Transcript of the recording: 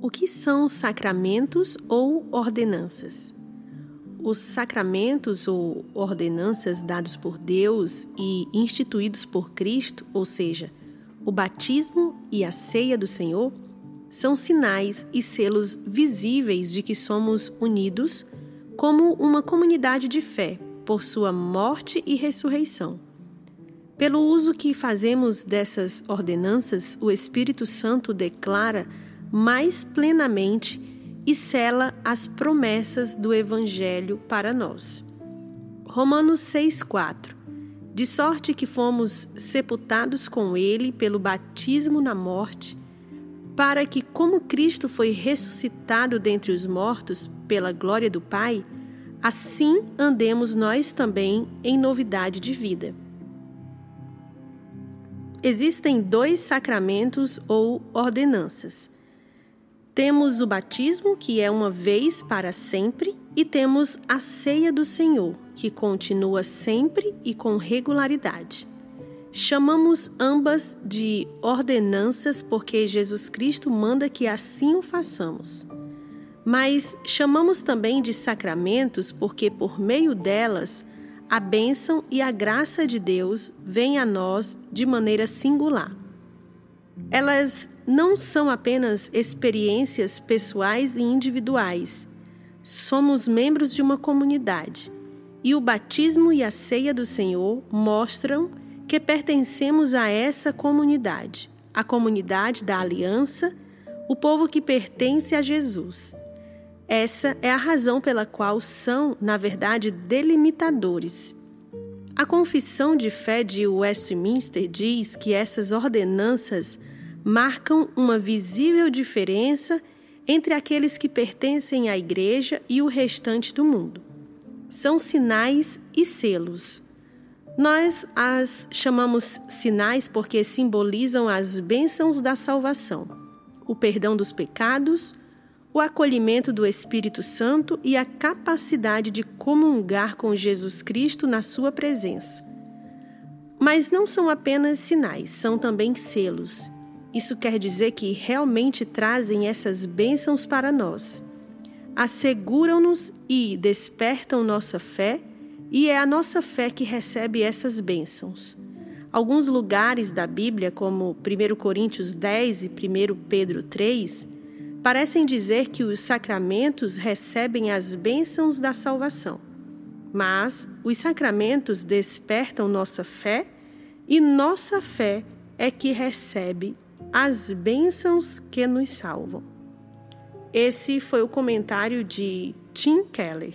O que são sacramentos ou ordenanças? Os sacramentos ou ordenanças dados por Deus e instituídos por Cristo, ou seja, o batismo e a ceia do Senhor, são sinais e selos visíveis de que somos unidos como uma comunidade de fé por sua morte e ressurreição. Pelo uso que fazemos dessas ordenanças, o Espírito Santo declara mais plenamente e sela as promessas do Evangelho para nós. Romanos 6,4 De sorte que fomos sepultados com Ele pelo batismo na morte, para que, como Cristo foi ressuscitado dentre os mortos pela glória do Pai, assim andemos nós também em novidade de vida. Existem dois sacramentos ou ordenanças temos o batismo, que é uma vez para sempre, e temos a ceia do Senhor, que continua sempre e com regularidade. Chamamos ambas de ordenanças porque Jesus Cristo manda que assim o façamos. Mas chamamos também de sacramentos porque, por meio delas, a bênção e a graça de Deus vêm a nós de maneira singular. Elas não são apenas experiências pessoais e individuais. Somos membros de uma comunidade e o batismo e a ceia do Senhor mostram que pertencemos a essa comunidade, a comunidade da aliança, o povo que pertence a Jesus. Essa é a razão pela qual são, na verdade, delimitadores. A confissão de fé de Westminster diz que essas ordenanças marcam uma visível diferença entre aqueles que pertencem à Igreja e o restante do mundo. São sinais e selos. Nós as chamamos sinais porque simbolizam as bênçãos da salvação, o perdão dos pecados, o acolhimento do Espírito Santo e a capacidade de comungar com Jesus Cristo na sua presença. Mas não são apenas sinais, são também selos. Isso quer dizer que realmente trazem essas bênçãos para nós. Asseguram-nos e despertam nossa fé, e é a nossa fé que recebe essas bênçãos. Alguns lugares da Bíblia, como 1 Coríntios 10 e 1 Pedro 3, parecem dizer que os sacramentos recebem as bênçãos da salvação. Mas os sacramentos despertam nossa fé e nossa fé é que recebe as bênçãos que nos salvam. Esse foi o comentário de Tim Keller.